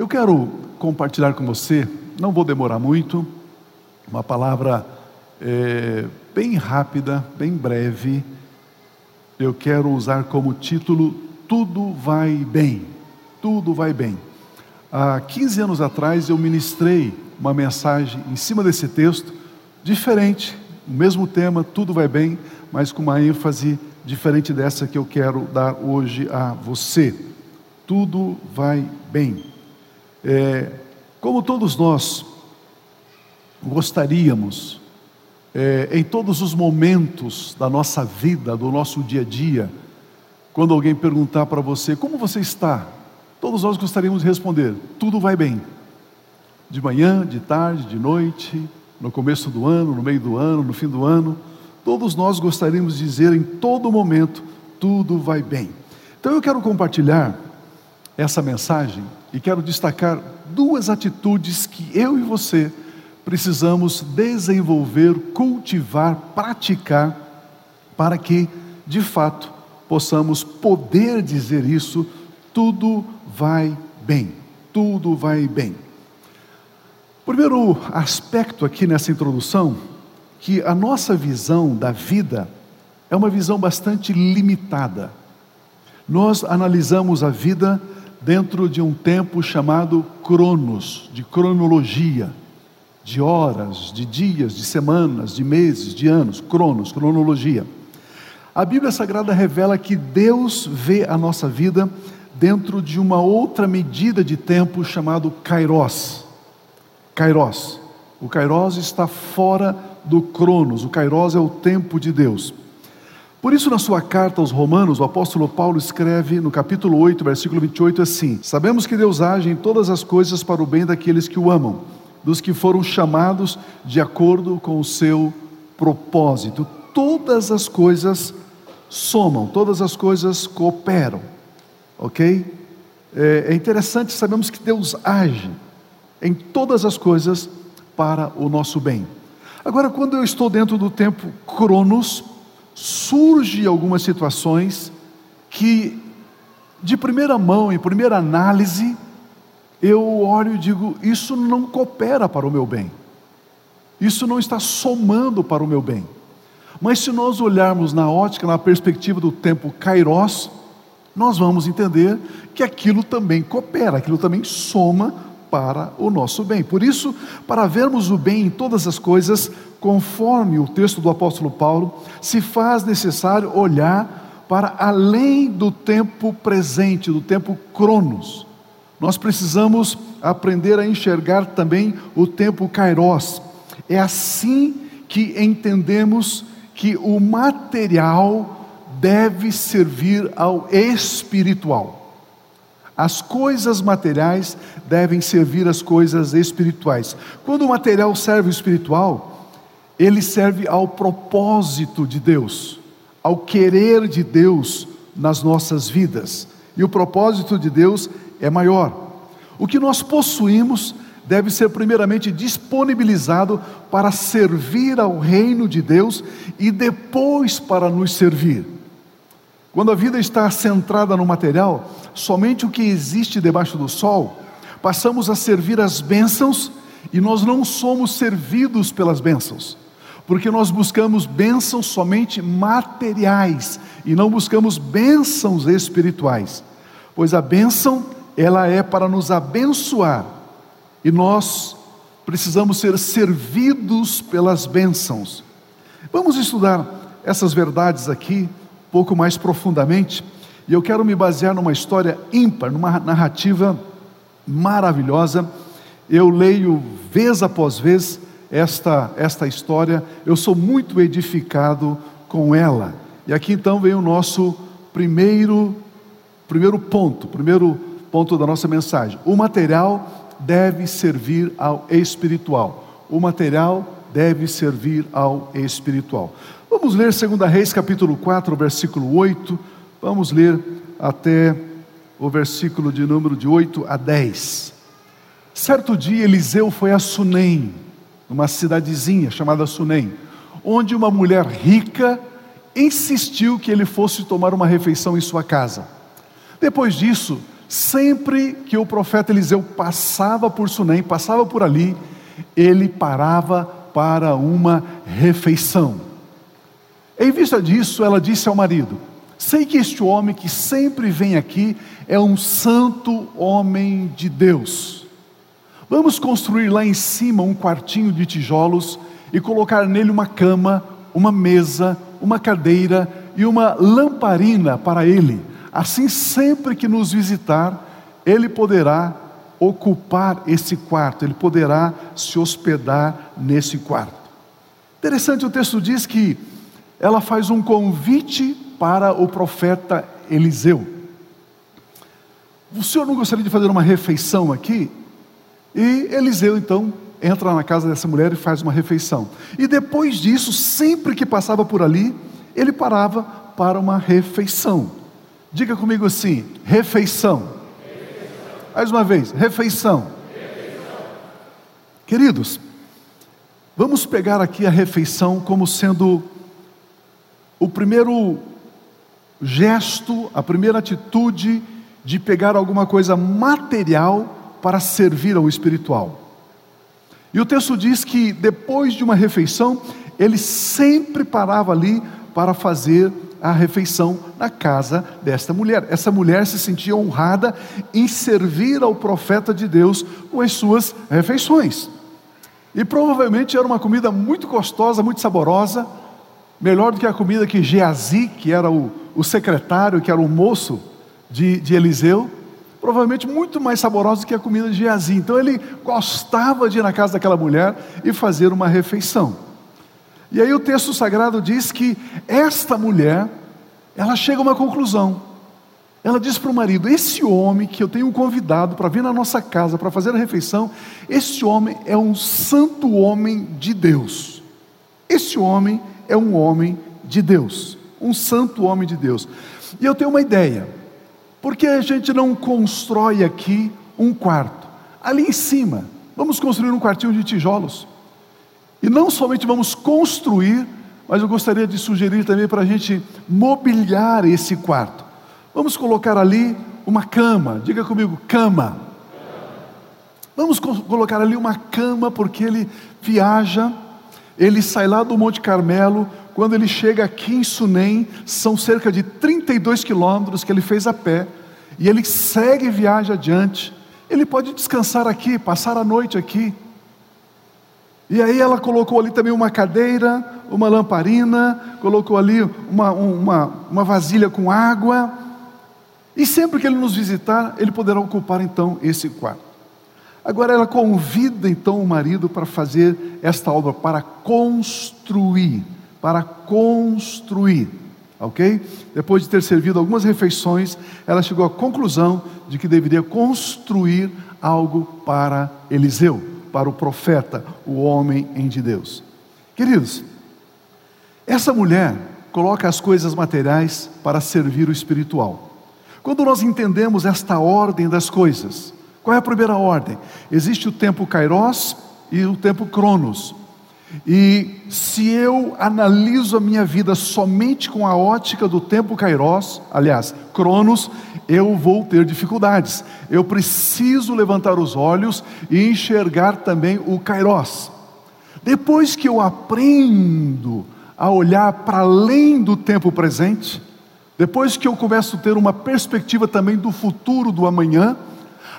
Eu quero compartilhar com você, não vou demorar muito, uma palavra é, bem rápida, bem breve. Eu quero usar como título Tudo vai bem. Tudo vai bem. Há 15 anos atrás eu ministrei uma mensagem em cima desse texto, diferente, o mesmo tema, tudo vai bem, mas com uma ênfase diferente dessa que eu quero dar hoje a você. Tudo vai bem. É, como todos nós gostaríamos, é, em todos os momentos da nossa vida, do nosso dia a dia, quando alguém perguntar para você como você está, todos nós gostaríamos de responder: tudo vai bem. De manhã, de tarde, de noite, no começo do ano, no meio do ano, no fim do ano, todos nós gostaríamos de dizer em todo momento: tudo vai bem. Então eu quero compartilhar essa mensagem e quero destacar duas atitudes que eu e você precisamos desenvolver, cultivar, praticar, para que, de fato, possamos poder dizer isso: tudo vai bem, tudo vai bem. Primeiro aspecto aqui nessa introdução, que a nossa visão da vida é uma visão bastante limitada. Nós analisamos a vida dentro de um tempo chamado cronos, de cronologia, de horas, de dias, de semanas, de meses, de anos, cronos, cronologia. A Bíblia Sagrada revela que Deus vê a nossa vida dentro de uma outra medida de tempo chamado kairos. Kairos. O kairos está fora do cronos, o kairos é o tempo de Deus. Por isso, na sua carta aos Romanos, o apóstolo Paulo escreve no capítulo 8, versículo 28 assim: Sabemos que Deus age em todas as coisas para o bem daqueles que o amam, dos que foram chamados de acordo com o seu propósito. Todas as coisas somam, todas as coisas cooperam, ok? É, é interessante, sabemos que Deus age em todas as coisas para o nosso bem. Agora, quando eu estou dentro do tempo Cronos, surge algumas situações que, de primeira mão, em primeira análise, eu olho e digo: isso não coopera para o meu bem, isso não está somando para o meu bem. Mas se nós olharmos na ótica, na perspectiva do tempo Kairos, nós vamos entender que aquilo também coopera, aquilo também soma para o nosso bem. Por isso, para vermos o bem em todas as coisas, conforme o texto do apóstolo Paulo, se faz necessário olhar para além do tempo presente, do tempo cronos. Nós precisamos aprender a enxergar também o tempo kairos. É assim que entendemos que o material deve servir ao espiritual. As coisas materiais devem servir às coisas espirituais. Quando o material serve o espiritual, ele serve ao propósito de Deus, ao querer de Deus nas nossas vidas. E o propósito de Deus é maior. O que nós possuímos deve ser primeiramente disponibilizado para servir ao reino de Deus e depois para nos servir. Quando a vida está centrada no material, somente o que existe debaixo do sol, passamos a servir as bênçãos e nós não somos servidos pelas bênçãos, porque nós buscamos bênçãos somente materiais e não buscamos bênçãos espirituais, pois a bênção ela é para nos abençoar e nós precisamos ser servidos pelas bênçãos. Vamos estudar essas verdades aqui pouco mais profundamente, e eu quero me basear numa história ímpar, numa narrativa maravilhosa. Eu leio vez após vez esta, esta história, eu sou muito edificado com ela. E aqui então vem o nosso primeiro, primeiro ponto, primeiro ponto da nossa mensagem. O material deve servir ao espiritual. O material deve servir ao espiritual. Vamos ler 2 Reis capítulo 4, versículo 8. Vamos ler até o versículo de número de 8 a 10. Certo dia Eliseu foi a Sunem, uma cidadezinha chamada Sunem, onde uma mulher rica insistiu que ele fosse tomar uma refeição em sua casa. Depois disso, Sempre que o profeta Eliseu passava por Sunem, passava por ali, ele parava para uma refeição. Em vista disso, ela disse ao marido: Sei que este homem que sempre vem aqui é um santo homem de Deus. Vamos construir lá em cima um quartinho de tijolos e colocar nele uma cama, uma mesa, uma cadeira e uma lamparina para ele. Assim, sempre que nos visitar, ele poderá ocupar esse quarto, ele poderá se hospedar nesse quarto. Interessante, o texto diz que ela faz um convite para o profeta Eliseu. O senhor não gostaria de fazer uma refeição aqui? E Eliseu então entra na casa dessa mulher e faz uma refeição. E depois disso, sempre que passava por ali, ele parava para uma refeição. Diga comigo assim: refeição. refeição. Mais uma vez, refeição. refeição. Queridos, vamos pegar aqui a refeição como sendo o primeiro gesto, a primeira atitude de pegar alguma coisa material para servir ao espiritual. E o texto diz que depois de uma refeição, ele sempre parava ali para fazer a refeição na casa desta mulher. Essa mulher se sentia honrada em servir ao profeta de Deus com as suas refeições. E provavelmente era uma comida muito gostosa, muito saborosa, melhor do que a comida que Geazi, que era o, o secretário, que era o moço de, de Eliseu, provavelmente muito mais saborosa do que a comida de Geazi. Então ele gostava de ir na casa daquela mulher e fazer uma refeição. E aí o texto sagrado diz que esta mulher, ela chega a uma conclusão. Ela diz para o marido: Esse homem que eu tenho convidado para vir na nossa casa para fazer a refeição, esse homem é um santo homem de Deus. Esse homem é um homem de Deus, um santo homem de Deus. E eu tenho uma ideia, por que a gente não constrói aqui um quarto? Ali em cima, vamos construir um quartinho de tijolos. E não somente vamos construir, mas eu gostaria de sugerir também para a gente mobiliar esse quarto. Vamos colocar ali uma cama, diga comigo, cama. Vamos colocar ali uma cama, porque ele viaja ele sai lá do Monte Carmelo, quando ele chega aqui em Sunem, são cerca de 32 quilômetros que ele fez a pé, e ele segue e viaja adiante. Ele pode descansar aqui, passar a noite aqui. E aí ela colocou ali também uma cadeira, uma lamparina, colocou ali uma, uma, uma vasilha com água. E sempre que ele nos visitar, ele poderá ocupar então esse quarto. Agora ela convida então o marido para fazer esta obra, para construir, para construir, ok? Depois de ter servido algumas refeições, ela chegou à conclusão de que deveria construir algo para Eliseu, para o profeta, o homem em de Deus. Queridos, essa mulher coloca as coisas materiais para servir o espiritual. Quando nós entendemos esta ordem das coisas, qual é a primeira ordem? Existe o tempo Kairos e o tempo Cronos. E se eu analiso a minha vida somente com a ótica do tempo Kairos, aliás, Cronos, eu vou ter dificuldades. Eu preciso levantar os olhos e enxergar também o Kairos. Depois que eu aprendo a olhar para além do tempo presente, depois que eu começo a ter uma perspectiva também do futuro do amanhã,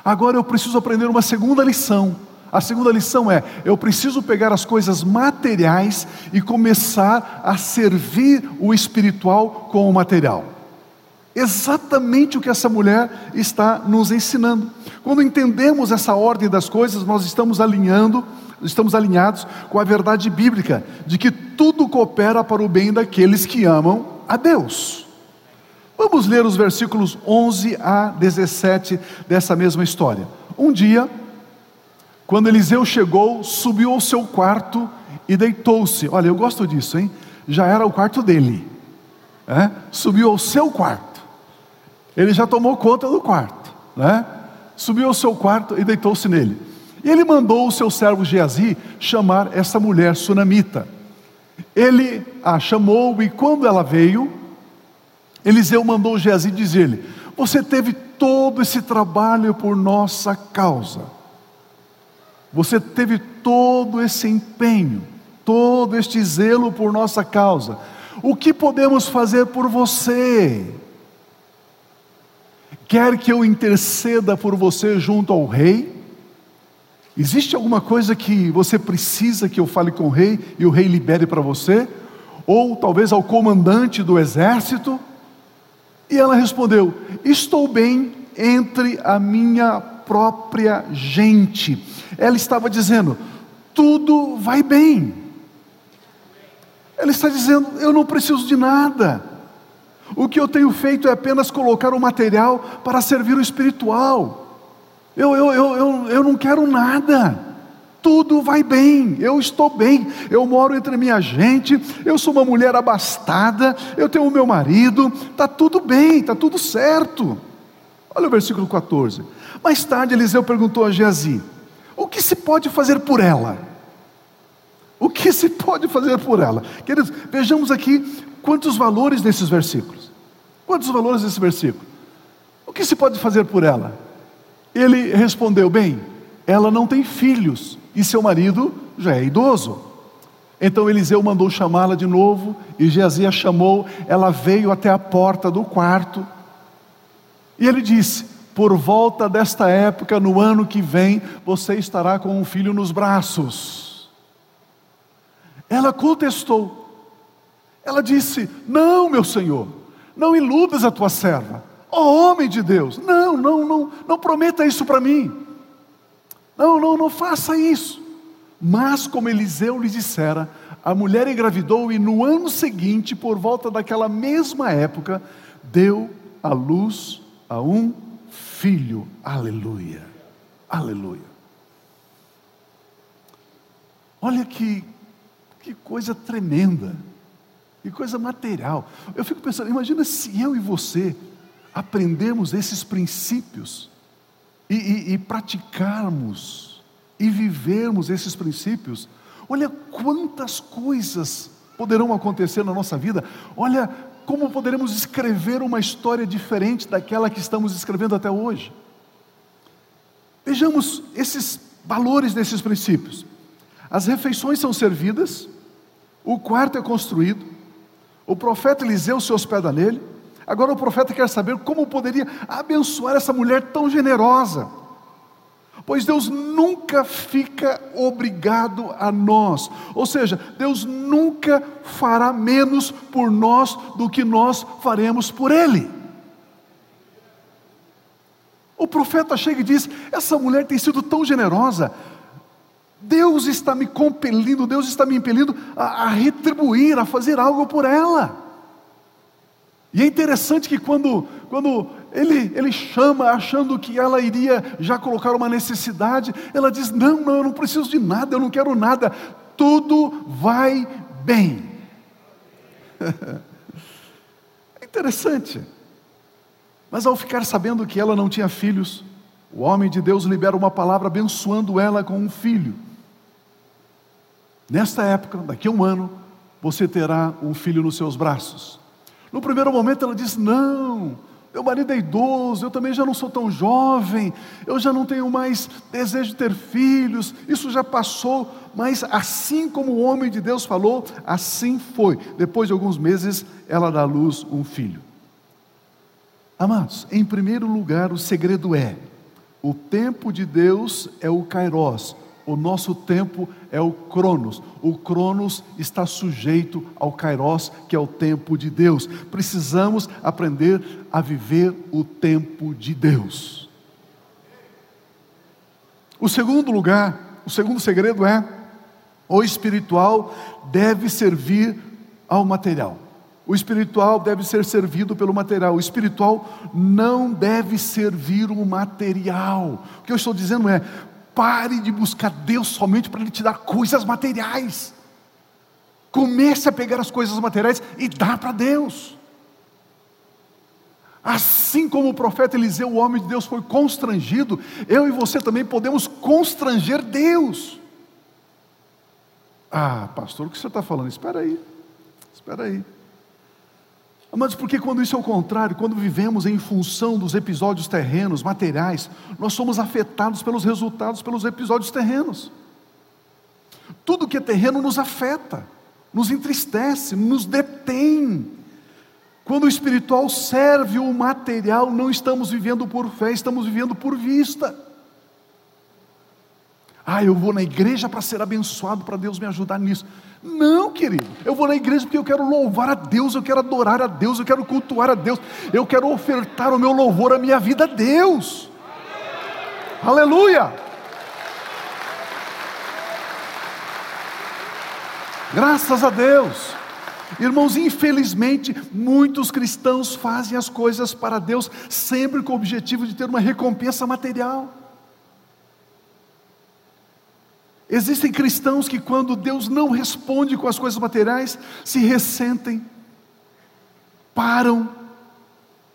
Agora eu preciso aprender uma segunda lição. A segunda lição é: eu preciso pegar as coisas materiais e começar a servir o espiritual com o material. Exatamente o que essa mulher está nos ensinando. Quando entendemos essa ordem das coisas, nós estamos alinhando, estamos alinhados com a verdade bíblica de que tudo coopera para o bem daqueles que amam a Deus. Vamos ler os versículos 11 a 17 dessa mesma história. Um dia, quando Eliseu chegou, subiu ao seu quarto e deitou-se. Olha, eu gosto disso, hein? Já era o quarto dele. É? Subiu ao seu quarto. Ele já tomou conta do quarto. Né? Subiu ao seu quarto e deitou-se nele. E ele mandou o seu servo Geazi chamar essa mulher sunamita. Ele a chamou e quando ela veio, Eliseu mandou Geazi dizer-lhe: Você teve todo esse trabalho por nossa causa. Você teve todo esse empenho, todo este zelo por nossa causa. O que podemos fazer por você? Quer que eu interceda por você junto ao rei? Existe alguma coisa que você precisa que eu fale com o rei e o rei libere para você? Ou talvez ao comandante do exército? E ela respondeu: Estou bem entre a minha própria gente. Ela estava dizendo: Tudo vai bem. Ela está dizendo: Eu não preciso de nada. O que eu tenho feito é apenas colocar o material para servir o espiritual. Eu, eu, eu, eu, eu não quero nada. Tudo vai bem, eu estou bem, eu moro entre minha gente, eu sou uma mulher abastada, eu tenho o meu marido, está tudo bem, está tudo certo. Olha o versículo 14. Mais tarde Eliseu perguntou a Geazi: O que se pode fazer por ela? O que se pode fazer por ela? Queridos, vejamos aqui quantos valores nesses versículos. Quantos valores nesse versículo? O que se pode fazer por ela? Ele respondeu: Bem, ela não tem filhos e seu marido já é idoso. Então Eliseu mandou chamá-la de novo e Geazi a chamou. Ela veio até a porta do quarto e ele disse: Por volta desta época, no ano que vem, você estará com um filho nos braços. Ela contestou. Ela disse: Não, meu senhor, não iludas a tua serva. Ó oh, homem de Deus, não, não, não, não prometa isso para mim. Não, não, não faça isso. Mas, como Eliseu lhe dissera, a mulher engravidou e no ano seguinte, por volta daquela mesma época, deu à luz a um filho. Aleluia, aleluia. Olha que, que coisa tremenda, que coisa material. Eu fico pensando, imagina se eu e você aprendermos esses princípios e, e, e praticarmos e vivermos esses princípios, olha quantas coisas poderão acontecer na nossa vida, olha como poderemos escrever uma história diferente daquela que estamos escrevendo até hoje. Vejamos esses valores desses princípios. As refeições são servidas, o quarto é construído, o profeta Eliseu se hospeda nele, Agora o profeta quer saber como poderia abençoar essa mulher tão generosa. Pois Deus nunca fica obrigado a nós, ou seja, Deus nunca fará menos por nós do que nós faremos por Ele. O profeta chega e diz: Essa mulher tem sido tão generosa, Deus está me compelindo, Deus está me impelindo a, a retribuir, a fazer algo por ela. E é interessante que quando, quando ele, ele chama, achando que ela iria já colocar uma necessidade, ela diz: Não, não, eu não preciso de nada, eu não quero nada, tudo vai bem. é interessante. Mas ao ficar sabendo que ela não tinha filhos, o homem de Deus libera uma palavra abençoando ela com um filho. Nesta época, daqui a um ano, você terá um filho nos seus braços. No primeiro momento ela diz: Não, meu marido é idoso, eu também já não sou tão jovem, eu já não tenho mais desejo de ter filhos, isso já passou. Mas assim como o homem de Deus falou, assim foi. Depois de alguns meses, ela dá à luz um filho. Amados, em primeiro lugar, o segredo é: o tempo de Deus é o Kairos, o nosso tempo é o Cronos. O Cronos está sujeito ao Kairos, que é o tempo de Deus. Precisamos aprender a viver o tempo de Deus. O segundo lugar, o segundo segredo é: o espiritual deve servir ao material. O espiritual deve ser servido pelo material. O espiritual não deve servir o material. O que eu estou dizendo é: Pare de buscar Deus somente para Ele te dar coisas materiais. Comece a pegar as coisas materiais e dar para Deus. Assim como o profeta Eliseu, o homem de Deus, foi constrangido, eu e você também podemos constranger Deus. Ah, pastor, o que você está falando? Espera aí, espera aí. Mas porque quando isso é o contrário, quando vivemos em função dos episódios terrenos, materiais, nós somos afetados pelos resultados, pelos episódios terrenos. Tudo que é terreno nos afeta, nos entristece, nos detém. Quando o espiritual serve o material, não estamos vivendo por fé, estamos vivendo por vista. Ah, eu vou na igreja para ser abençoado, para Deus me ajudar nisso. Não, querido, eu vou na igreja porque eu quero louvar a Deus, eu quero adorar a Deus, eu quero cultuar a Deus, eu quero ofertar o meu louvor, a minha vida a Deus. Aleluia! Graças a Deus. Irmãos, infelizmente, muitos cristãos fazem as coisas para Deus sempre com o objetivo de ter uma recompensa material. Existem cristãos que, quando Deus não responde com as coisas materiais, se ressentem, param,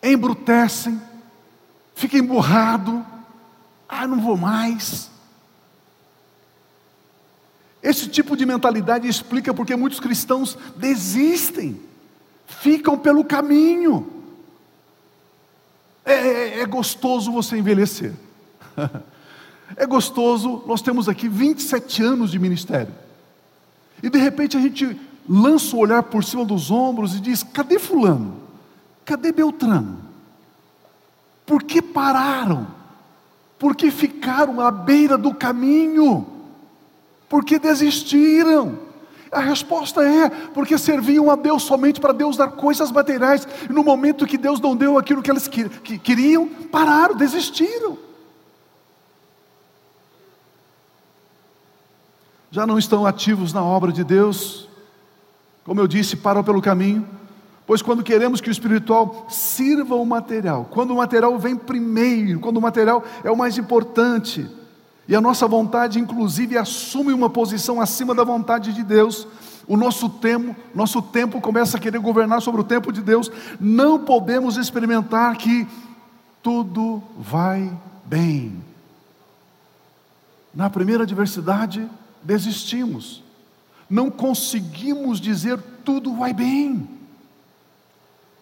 embrutecem, ficam emburrados, ah, não vou mais. Esse tipo de mentalidade explica porque muitos cristãos desistem, ficam pelo caminho. É, é, é gostoso você envelhecer. É gostoso, nós temos aqui 27 anos de ministério. E de repente a gente lança o olhar por cima dos ombros e diz: cadê Fulano? Cadê Beltrano? Por que pararam? Por que ficaram à beira do caminho? Por que desistiram? A resposta é: porque serviam a Deus somente para Deus dar coisas materiais, e no momento que Deus não deu aquilo que eles queriam, pararam, desistiram. Já não estão ativos na obra de Deus, como eu disse, param pelo caminho, pois quando queremos que o espiritual sirva o material, quando o material vem primeiro, quando o material é o mais importante, e a nossa vontade, inclusive, assume uma posição acima da vontade de Deus, o nosso tempo, nosso tempo começa a querer governar sobre o tempo de Deus, não podemos experimentar que tudo vai bem. Na primeira adversidade, desistimos. Não conseguimos dizer tudo vai bem.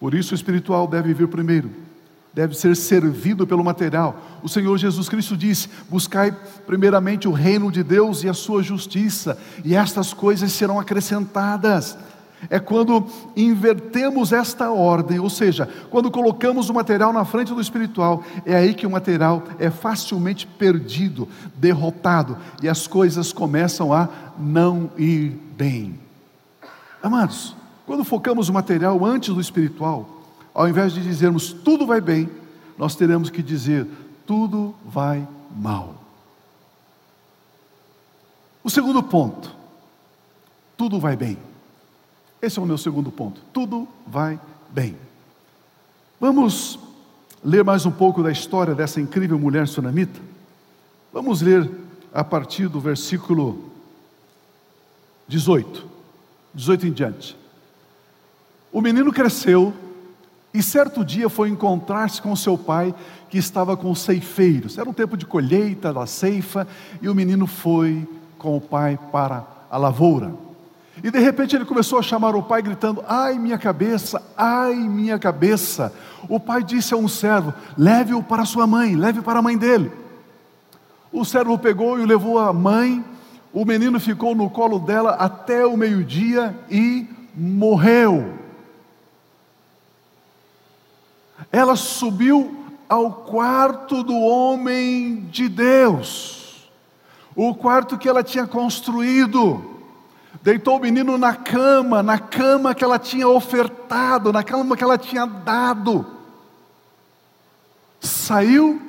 Por isso o espiritual deve vir primeiro, deve ser servido pelo material. O Senhor Jesus Cristo disse: Buscai primeiramente o reino de Deus e a sua justiça, e estas coisas serão acrescentadas é quando invertemos esta ordem, ou seja, quando colocamos o material na frente do espiritual, é aí que o material é facilmente perdido, derrotado, e as coisas começam a não ir bem. Amados, quando focamos o material antes do espiritual, ao invés de dizermos tudo vai bem, nós teremos que dizer tudo vai mal. O segundo ponto, tudo vai bem. Esse é o meu segundo ponto. Tudo vai bem. Vamos ler mais um pouco da história dessa incrível mulher sunamita? Vamos ler a partir do versículo 18. 18 em diante. O menino cresceu e certo dia foi encontrar-se com seu pai, que estava com ceifeiros. Era um tempo de colheita da ceifa, e o menino foi com o pai para a lavoura. E de repente ele começou a chamar o pai, gritando: Ai, minha cabeça, ai, minha cabeça. O pai disse a um servo: Leve-o para sua mãe, leve para a mãe dele. O servo pegou e o levou à mãe. O menino ficou no colo dela até o meio-dia e morreu. Ela subiu ao quarto do homem de Deus, o quarto que ela tinha construído deitou o menino na cama, na cama que ela tinha ofertado, na cama que ela tinha dado. Saiu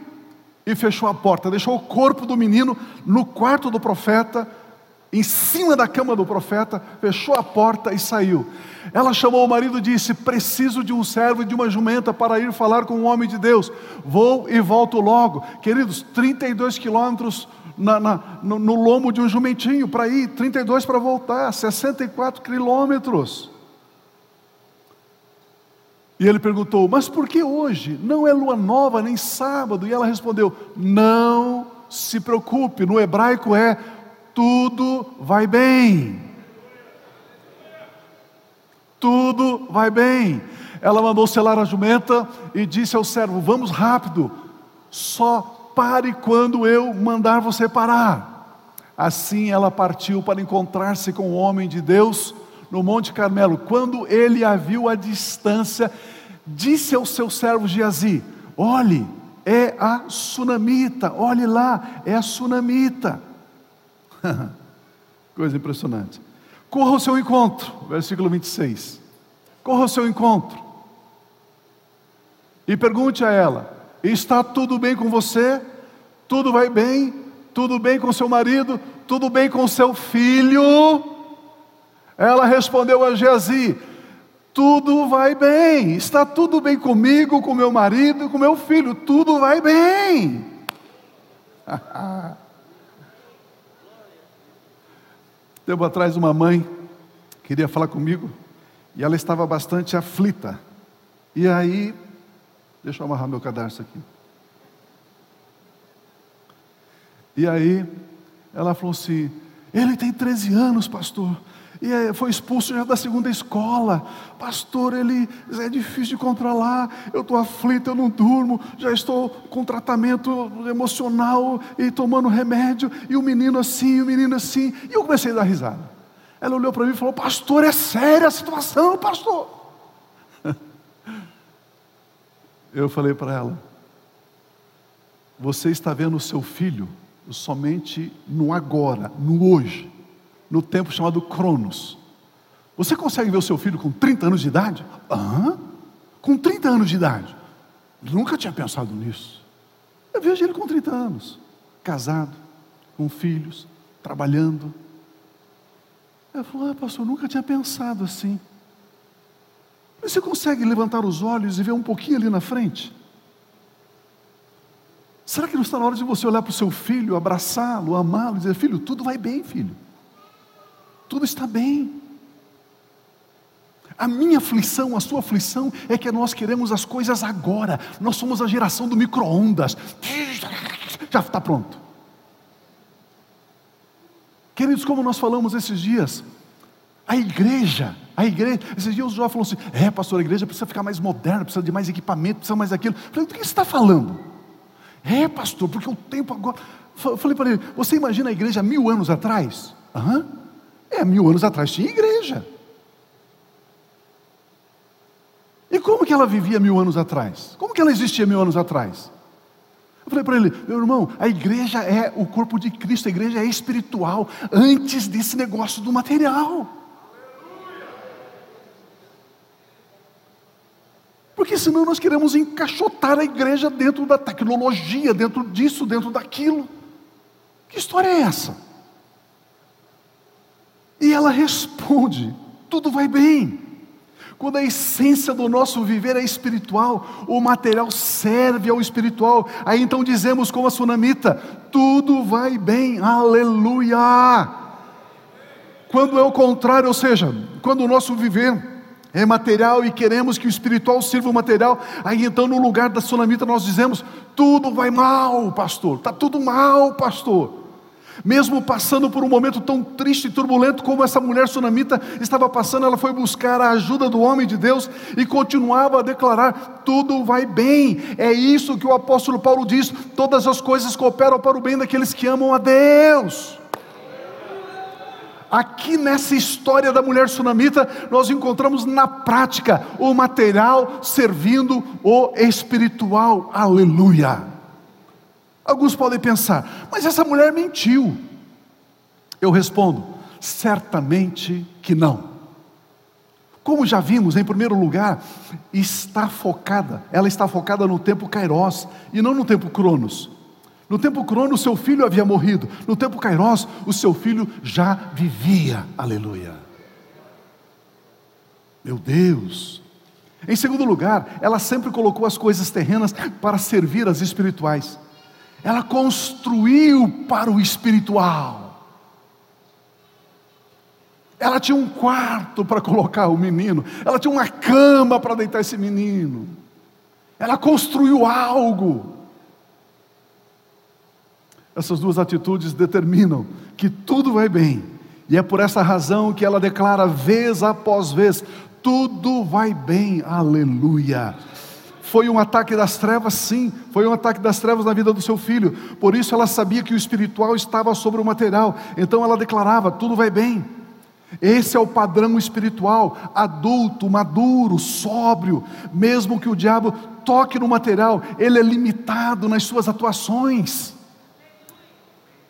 e fechou a porta, deixou o corpo do menino no quarto do profeta, em cima da cama do profeta, fechou a porta e saiu. Ela chamou o marido e disse: Preciso de um servo e de uma jumenta para ir falar com um homem de Deus. Vou e volto logo. Queridos, 32 quilômetros na, na, no, no lombo de um jumentinho para ir, 32 para voltar, 64 quilômetros. E ele perguntou: Mas por que hoje? Não é lua nova nem sábado? E ela respondeu: Não se preocupe, no hebraico é tudo vai bem. Tudo vai bem. Ela mandou selar a jumenta e disse ao servo: Vamos rápido, só pare quando eu mandar você parar. Assim ela partiu para encontrar-se com o homem de Deus no Monte Carmelo. Quando ele a viu à distância, disse ao seu servo Geazi: Olhe, é a sunamita, olhe lá, é a sunamita. Coisa impressionante. Corra ao seu encontro, versículo 26. Corra ao seu encontro e pergunte a ela: Está tudo bem com você? Tudo vai bem? Tudo bem com seu marido? Tudo bem com seu filho? Ela respondeu a Geazi: Tudo vai bem, está tudo bem comigo, com meu marido, com meu filho, tudo vai bem. Tempo atrás, uma mãe queria falar comigo e ela estava bastante aflita. E aí, deixa eu amarrar meu cadarço aqui. E aí, ela falou assim: ele tem 13 anos, pastor. E foi expulso já da segunda escola. Pastor, ele é difícil de controlar. Eu estou aflito, eu não durmo. Já estou com tratamento emocional e tomando remédio. E o menino assim, o menino assim. E eu comecei a dar risada. Ela olhou para mim e falou: Pastor, é séria a situação, pastor. Eu falei para ela: Você está vendo o seu filho somente no agora, no hoje, no tempo chamado Cronos. Você consegue ver o seu filho com 30 anos de idade? Aham, com 30 anos de idade. Nunca tinha pensado nisso. Eu vejo ele com 30 anos, casado, com filhos, trabalhando. Eu falo, ah, pastor, nunca tinha pensado assim. Mas você consegue levantar os olhos e ver um pouquinho ali na frente? Será que não está na hora de você olhar para o seu filho, abraçá-lo, amá-lo, dizer: Filho, tudo vai bem, filho, tudo está bem. A minha aflição, a sua aflição é que nós queremos as coisas agora. Nós somos a geração do micro-ondas. Já está pronto. Queridos, como nós falamos esses dias, a igreja, a igreja, esses dias o João falou assim: é, pastor, a igreja precisa ficar mais moderna, precisa de mais equipamento, precisa mais aquilo. Eu falei, do que você está falando? É, pastor, porque o tempo agora. Eu falei para ele: você imagina a igreja mil anos atrás? Aham. É, mil anos atrás tinha igreja. E como que ela vivia mil anos atrás? Como que ela existia mil anos atrás? Eu falei para ele, meu irmão, a igreja é o corpo de Cristo, a igreja é espiritual, antes desse negócio do material. Senão nós queremos encaixotar a igreja dentro da tecnologia, dentro disso, dentro daquilo. Que história é essa? E ela responde: tudo vai bem. Quando a essência do nosso viver é espiritual, o material serve ao espiritual. Aí então dizemos como a sunamita: tudo vai bem, aleluia. Quando é o contrário, ou seja, quando o nosso viver é material e queremos que o espiritual sirva o material, aí então no lugar da sunamita nós dizemos: tudo vai mal, pastor, está tudo mal, pastor. Mesmo passando por um momento tão triste e turbulento como essa mulher sunamita estava passando, ela foi buscar a ajuda do homem de Deus e continuava a declarar: tudo vai bem. É isso que o apóstolo Paulo diz: todas as coisas cooperam para o bem daqueles que amam a Deus. Aqui nessa história da mulher sunamita, nós encontramos na prática o material servindo o espiritual. Aleluia. Alguns podem pensar, mas essa mulher mentiu. Eu respondo, certamente que não. Como já vimos, em primeiro lugar, está focada, ela está focada no tempo Kairos e não no tempo Cronos. No tempo crono, o seu filho havia morrido. No tempo Kairos, o seu filho já vivia. Aleluia. Meu Deus. Em segundo lugar, ela sempre colocou as coisas terrenas para servir as espirituais. Ela construiu para o espiritual. Ela tinha um quarto para colocar o menino. Ela tinha uma cama para deitar esse menino. Ela construiu algo. Essas duas atitudes determinam que tudo vai bem. E é por essa razão que ela declara vez após vez: tudo vai bem, aleluia. Foi um ataque das trevas, sim, foi um ataque das trevas na vida do seu filho. Por isso ela sabia que o espiritual estava sobre o material. Então ela declarava: tudo vai bem. Esse é o padrão espiritual, adulto, maduro, sóbrio. Mesmo que o diabo toque no material, ele é limitado nas suas atuações.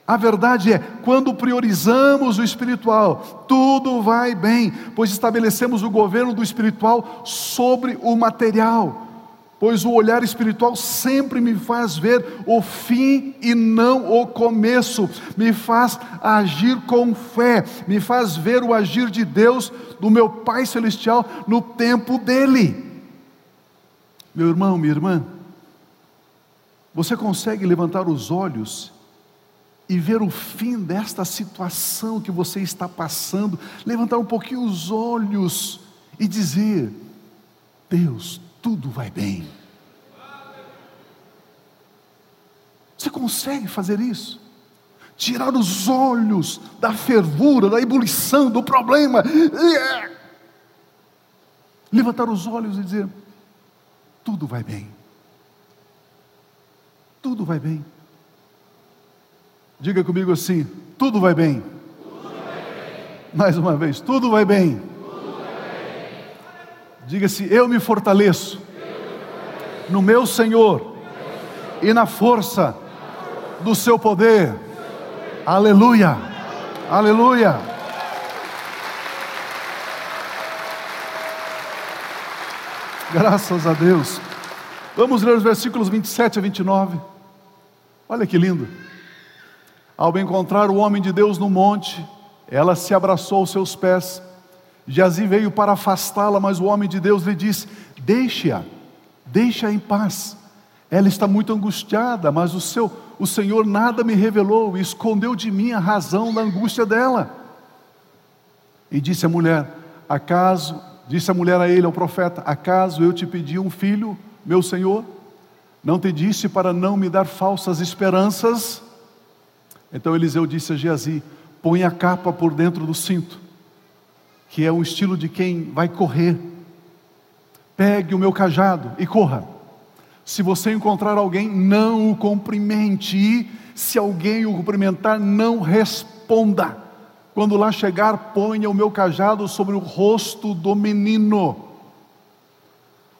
A verdade é, quando priorizamos o espiritual, tudo vai bem, pois estabelecemos o governo do espiritual sobre o material. Pois o olhar espiritual sempre me faz ver o fim e não o começo, me faz agir com fé, me faz ver o agir de Deus, do meu Pai Celestial, no tempo dele. Meu irmão, minha irmã, você consegue levantar os olhos e ver o fim desta situação que você está passando, levantar um pouquinho os olhos e dizer: Deus, tudo vai bem. Você consegue fazer isso? Tirar os olhos da fervura, da ebulição, do problema. Levantar os olhos e dizer: tudo vai bem. Tudo vai bem. Diga comigo assim: tudo vai bem. Tudo vai bem. Mais uma vez, tudo vai bem. Diga-se: eu me fortaleço, no meu Senhor, e na força do seu poder. Aleluia. Aleluia. Graças a Deus. Vamos ler os versículos 27 a 29. Olha que lindo. Ao encontrar o homem de Deus no monte, ela se abraçou aos seus pés. Jazi veio para afastá-la, mas o homem de Deus lhe disse: Deixe-a, deixe-a em paz. Ela está muito angustiada, mas o, seu, o Senhor nada me revelou e escondeu de mim a razão da angústia dela. E disse a mulher: Acaso, disse a mulher a ele, ao profeta: Acaso eu te pedi um filho, meu Senhor? Não te disse para não me dar falsas esperanças? Então Eliseu disse a Geazi: põe a capa por dentro do cinto, que é o estilo de quem vai correr. Pegue o meu cajado e corra. Se você encontrar alguém, não o cumprimente. E se alguém o cumprimentar, não responda. Quando lá chegar, ponha o meu cajado sobre o rosto do menino.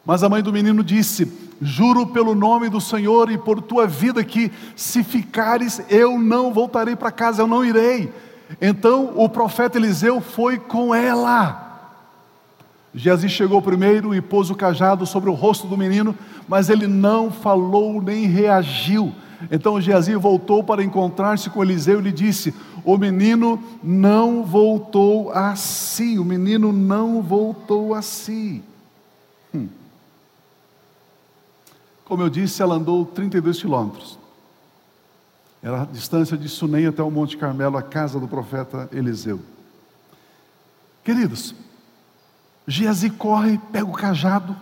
Mas a mãe do menino disse: Juro pelo nome do Senhor e por tua vida que, se ficares, eu não voltarei para casa, eu não irei. Então o profeta Eliseu foi com ela. Geazi chegou primeiro e pôs o cajado sobre o rosto do menino, mas ele não falou nem reagiu. Então Geazi voltou para encontrar-se com Eliseu e lhe disse: O menino não voltou a si, o menino não voltou a si. Hum. Como eu disse, ela andou 32 quilômetros. Era a distância de Sunem até o Monte Carmelo, a casa do profeta Eliseu. Queridos, Geazi corre, pega o cajado,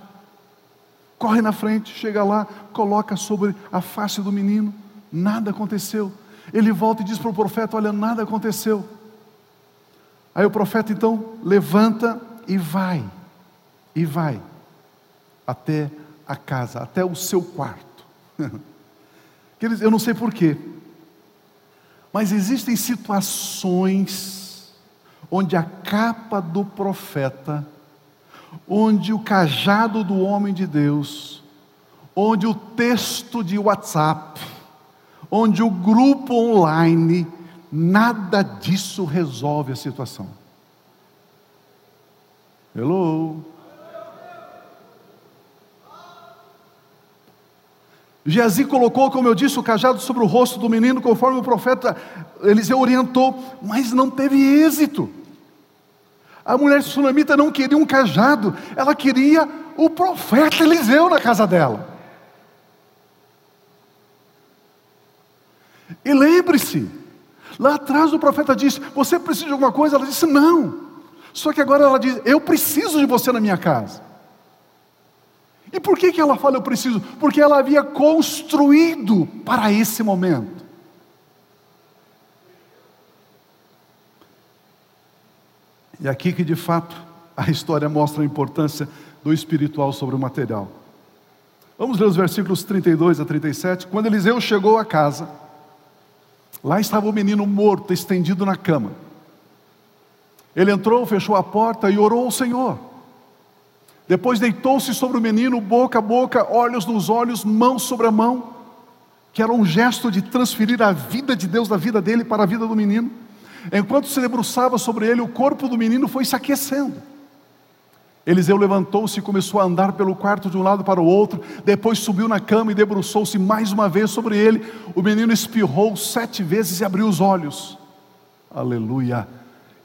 corre na frente, chega lá, coloca sobre a face do menino, nada aconteceu. Ele volta e diz para o profeta: Olha, nada aconteceu. Aí o profeta então levanta e vai, e vai até a casa, até o seu quarto. Eu não sei porquê, mas existem situações onde a capa do profeta, onde o cajado do homem de Deus, onde o texto de WhatsApp, onde o grupo online, nada disso resolve a situação. Hello? Geazi colocou, como eu disse, o cajado sobre o rosto do menino, conforme o profeta Eliseu orientou, mas não teve êxito. A mulher sunamita não queria um cajado, ela queria o profeta Eliseu na casa dela. E lembre-se, lá atrás o profeta disse: Você precisa de alguma coisa? Ela disse: Não. Só que agora ela diz: Eu preciso de você na minha casa. E por que, que ela fala eu preciso? Porque ela havia construído para esse momento. E aqui que de fato a história mostra a importância do espiritual sobre o material. Vamos ler os versículos 32 a 37. Quando Eliseu chegou à casa, lá estava o menino morto, estendido na cama. Ele entrou, fechou a porta e orou ao Senhor. Depois deitou-se sobre o menino, boca a boca, olhos nos olhos, mão sobre a mão, que era um gesto de transferir a vida de Deus da vida dele para a vida do menino. Enquanto se debruçava sobre ele, o corpo do menino foi se aquecendo. Eliseu levantou-se e começou a andar pelo quarto de um lado para o outro, depois subiu na cama e debruçou-se mais uma vez sobre ele. O menino espirrou sete vezes e abriu os olhos. Aleluia.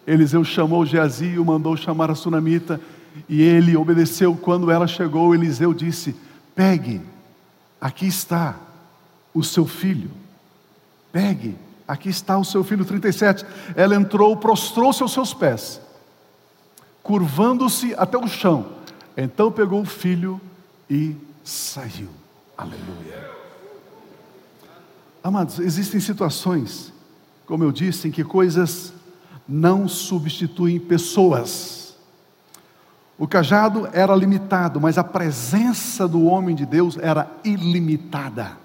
Eliseu chamou Geazi e o mandou chamar a sunamita, e ele obedeceu. Quando ela chegou, Eliseu disse: Pegue, aqui está o seu filho. Pegue, aqui está o seu filho. 37. Ela entrou, prostrou-se aos seus pés curvando-se até o chão. Então pegou o filho e saiu. Aleluia. Amados, existem situações, como eu disse, em que coisas não substituem pessoas. O cajado era limitado, mas a presença do homem de Deus era ilimitada.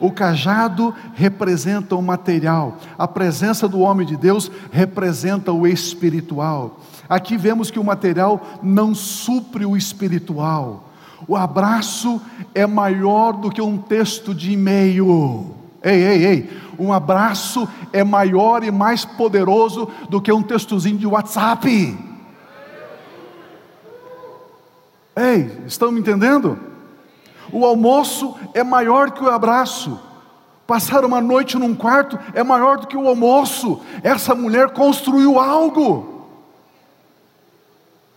O cajado representa o material, a presença do homem de Deus representa o espiritual. Aqui vemos que o material não supre o espiritual. O abraço é maior do que um texto de e-mail. Ei, ei, ei, um abraço é maior e mais poderoso do que um textozinho de WhatsApp. Ei, estão me entendendo? O almoço é maior que o abraço. Passar uma noite num quarto é maior do que o almoço. Essa mulher construiu algo.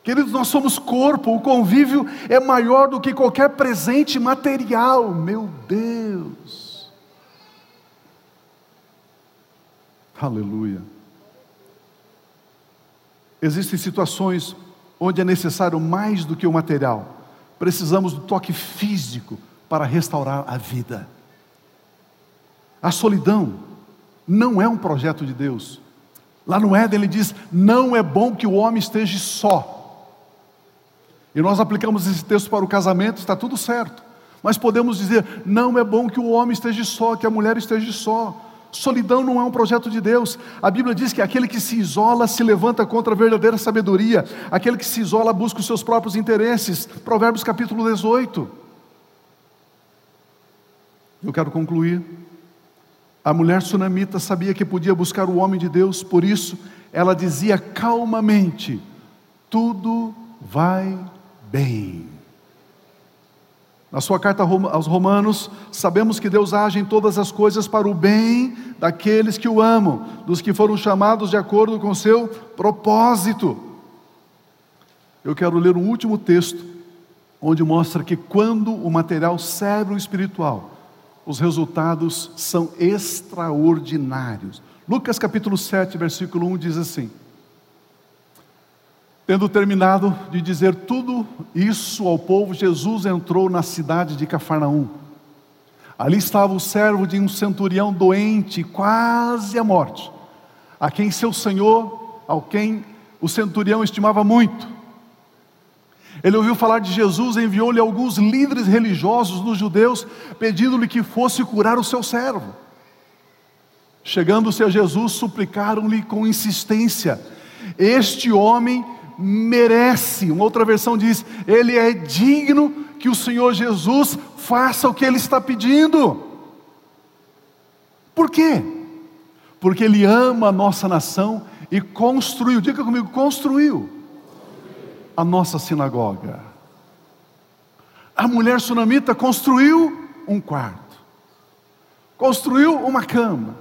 Queridos, nós somos corpo, o convívio é maior do que qualquer presente material, meu Deus. Aleluia. Existem situações onde é necessário mais do que o material, precisamos do toque físico para restaurar a vida. A solidão não é um projeto de Deus. Lá no Éden ele diz: não é bom que o homem esteja só. E nós aplicamos esse texto para o casamento, está tudo certo. Mas podemos dizer: não é bom que o homem esteja só, que a mulher esteja só. Solidão não é um projeto de Deus. A Bíblia diz que aquele que se isola se levanta contra a verdadeira sabedoria. Aquele que se isola busca os seus próprios interesses. Provérbios capítulo 18. Eu quero concluir. A mulher sunamita sabia que podia buscar o homem de Deus, por isso ela dizia calmamente: tudo vai bem. Na sua carta aos Romanos, sabemos que Deus age em todas as coisas para o bem daqueles que o amam, dos que foram chamados de acordo com seu propósito. Eu quero ler um último texto, onde mostra que quando o material serve o espiritual, os resultados são extraordinários. Lucas capítulo 7, versículo 1 diz assim: Tendo terminado de dizer tudo isso ao povo, Jesus entrou na cidade de Cafarnaum. Ali estava o servo de um centurião doente, quase à morte, a quem seu senhor, ao quem o centurião estimava muito. Ele ouviu falar de Jesus e enviou-lhe alguns líderes religiosos dos judeus, pedindo-lhe que fosse curar o seu servo. Chegando-se a Jesus, suplicaram-lhe com insistência: Este homem merece. Uma outra versão diz: ele é digno que o Senhor Jesus faça o que ele está pedindo. Por quê? Porque ele ama a nossa nação e construiu, diga comigo, construiu a nossa sinagoga. A mulher sunamita construiu um quarto, construiu uma cama.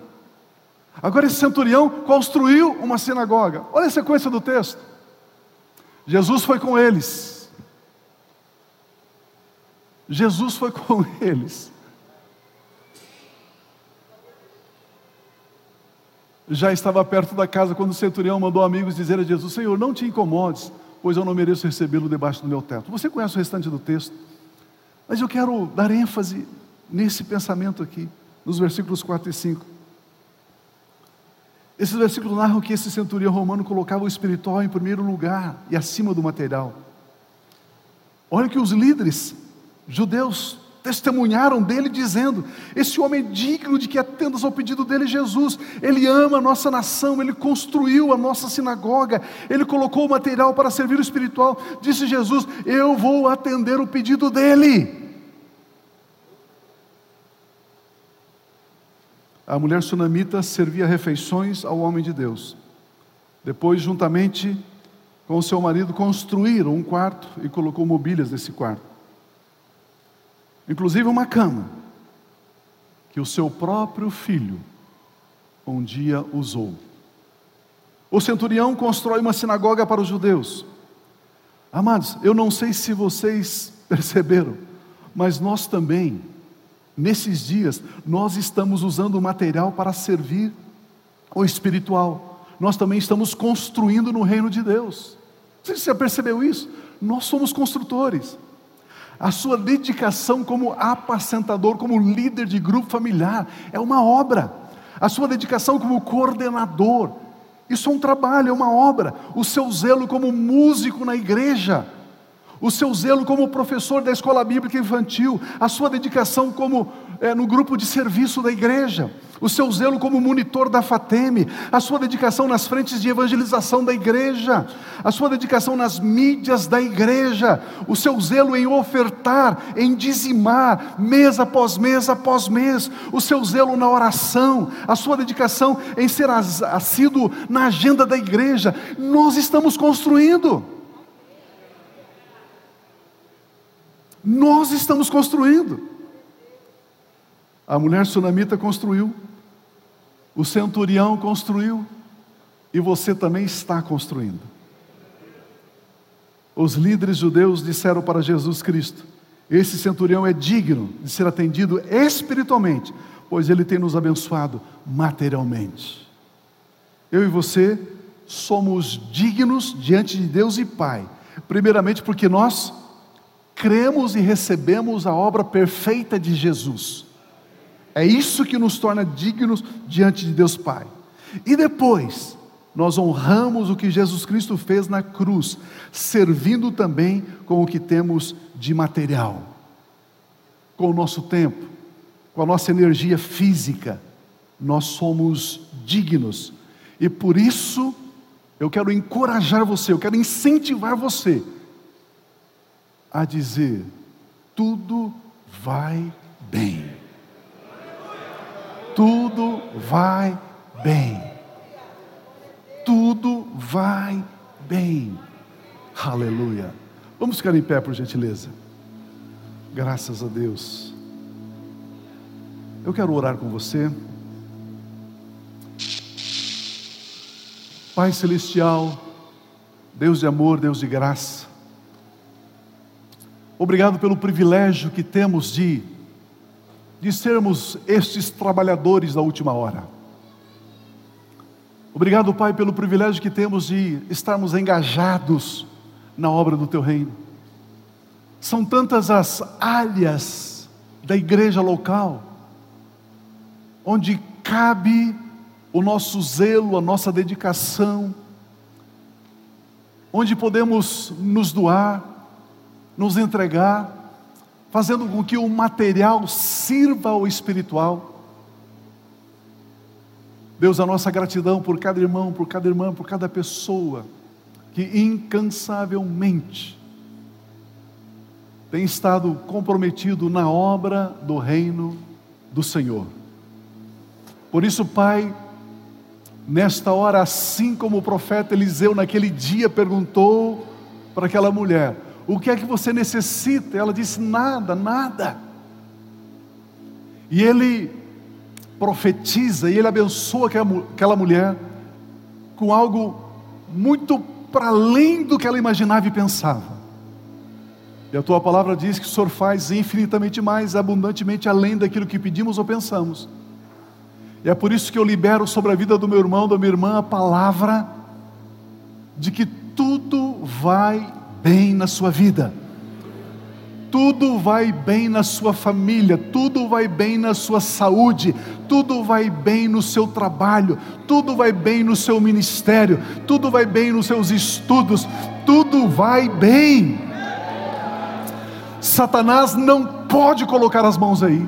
Agora esse centurião construiu uma sinagoga. Olha a sequência do texto. Jesus foi com eles. Jesus foi com eles. Já estava perto da casa quando o centurião mandou amigos dizer a Jesus: Senhor, não te incomodes, pois eu não mereço recebê-lo debaixo do meu teto. Você conhece o restante do texto, mas eu quero dar ênfase nesse pensamento aqui, nos versículos 4 e 5. Esses versículos narram que esse centurião romano colocava o espiritual em primeiro lugar e acima do material. Olha que os líderes judeus testemunharam dele, dizendo: Esse homem é digno de que atendas ao pedido dele, Jesus. Ele ama a nossa nação, ele construiu a nossa sinagoga, ele colocou o material para servir o espiritual. Disse Jesus: Eu vou atender o pedido dele. A mulher sunamita servia refeições ao homem de Deus. Depois, juntamente com seu marido, construíram um quarto e colocou mobílias nesse quarto inclusive uma cama, que o seu próprio filho um dia usou. O centurião constrói uma sinagoga para os judeus. Amados, eu não sei se vocês perceberam, mas nós também, nesses dias, nós estamos usando o material para servir o espiritual. Nós também estamos construindo no reino de Deus. Você já percebeu isso? Nós somos construtores a sua dedicação como apacentador, como líder de grupo familiar, é uma obra. A sua dedicação como coordenador, isso é um trabalho, é uma obra. O seu zelo como músico na igreja, o seu zelo como professor da escola bíblica infantil, a sua dedicação como é, no grupo de serviço da igreja, o seu zelo como monitor da FATEME, a sua dedicação nas frentes de evangelização da igreja, a sua dedicação nas mídias da igreja, o seu zelo em ofertar, em dizimar, mês após mês após mês, o seu zelo na oração, a sua dedicação em ser assíduo na agenda da igreja, nós estamos construindo. Nós estamos construindo. A mulher sunamita construiu, o centurião construiu, e você também está construindo. Os líderes judeus disseram para Jesus Cristo: Esse centurião é digno de ser atendido espiritualmente, pois ele tem nos abençoado materialmente. Eu e você somos dignos diante de Deus e Pai, primeiramente porque nós cremos e recebemos a obra perfeita de Jesus. É isso que nos torna dignos diante de Deus Pai. E depois, nós honramos o que Jesus Cristo fez na cruz, servindo também com o que temos de material, com o nosso tempo, com a nossa energia física, nós somos dignos. E por isso, eu quero encorajar você, eu quero incentivar você a dizer: tudo vai bem. Tudo vai bem. Tudo vai bem. Aleluia. Vamos ficar em pé, por gentileza. Graças a Deus. Eu quero orar com você. Pai Celestial, Deus de amor, Deus de graça, Obrigado pelo privilégio que temos de, de sermos estes trabalhadores da última hora. Obrigado, Pai, pelo privilégio que temos de estarmos engajados na obra do Teu reino. São tantas as áreas da igreja local, onde cabe o nosso zelo, a nossa dedicação, onde podemos nos doar, nos entregar, fazendo com que o material sirva ao espiritual. Deus, a nossa gratidão por cada irmão, por cada irmã, por cada pessoa que incansavelmente tem estado comprometido na obra do reino do Senhor. Por isso, Pai, nesta hora, assim como o profeta Eliseu naquele dia perguntou para aquela mulher: o que é que você necessita? Ela disse: Nada, nada. E ele profetiza e ele abençoa aquela, mulher com algo muito para além do que ela imaginava e pensava. E a tua palavra diz que o Senhor faz infinitamente mais, abundantemente além daquilo que pedimos ou pensamos. E é por isso que eu libero sobre a vida do meu irmão, da minha irmã, a palavra de que tudo vai bem na sua vida. tudo vai bem na sua família, tudo vai bem na sua saúde, tudo vai bem no seu trabalho, tudo vai bem no seu ministério, tudo vai bem nos seus estudos, tudo vai bem. Satanás não pode colocar as mãos aí.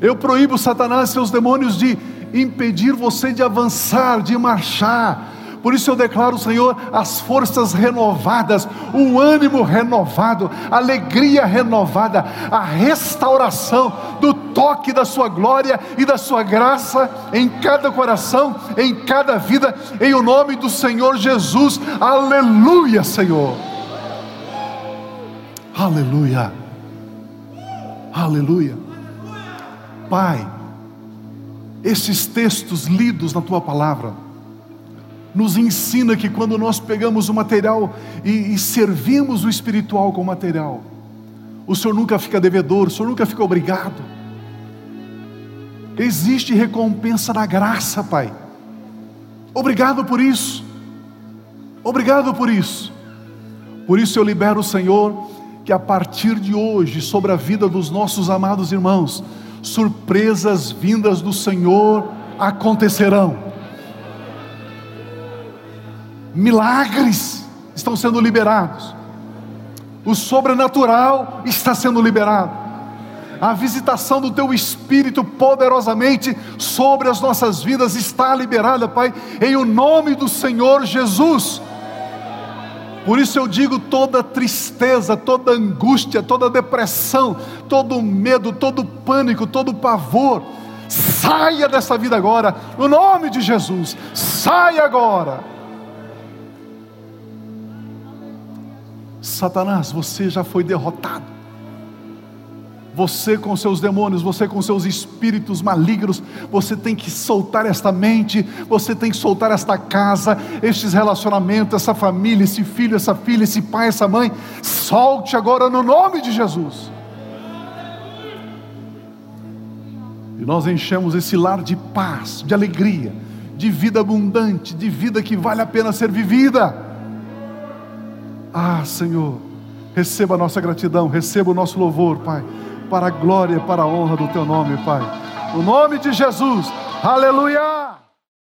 Eu proíbo Satanás e seus demônios de impedir você de avançar, de marchar. Por isso eu declaro, Senhor, as forças renovadas, o ânimo renovado, a alegria renovada, a restauração do toque da Sua glória e da Sua graça em cada coração, em cada vida, em o nome do Senhor Jesus. Aleluia, Senhor. Aleluia. Aleluia. Pai, esses textos lidos na tua palavra, nos ensina que quando nós pegamos o material e, e servimos o espiritual com o material, o Senhor nunca fica devedor, o Senhor nunca fica obrigado. Existe recompensa na graça, Pai. Obrigado por isso. Obrigado por isso. Por isso eu libero o Senhor que a partir de hoje, sobre a vida dos nossos amados irmãos, surpresas vindas do Senhor acontecerão. Milagres estão sendo liberados. O sobrenatural está sendo liberado. A visitação do teu espírito poderosamente sobre as nossas vidas está liberada, Pai, em o nome do Senhor Jesus. Por isso eu digo: toda tristeza, toda angústia, toda depressão, todo medo, todo pânico, todo pavor, saia dessa vida agora, no nome de Jesus, saia agora. Satanás, você já foi derrotado. Você com seus demônios, você com seus espíritos malignos, você tem que soltar esta mente, você tem que soltar esta casa, estes relacionamentos, essa família, esse filho, essa filha, esse pai, essa mãe. Solte agora no nome de Jesus. E nós enchemos esse lar de paz, de alegria, de vida abundante, de vida que vale a pena ser vivida. Ah, Senhor, receba a nossa gratidão, receba o nosso louvor, Pai para a glória, para a honra do teu nome, Pai. O nome de Jesus, aleluia!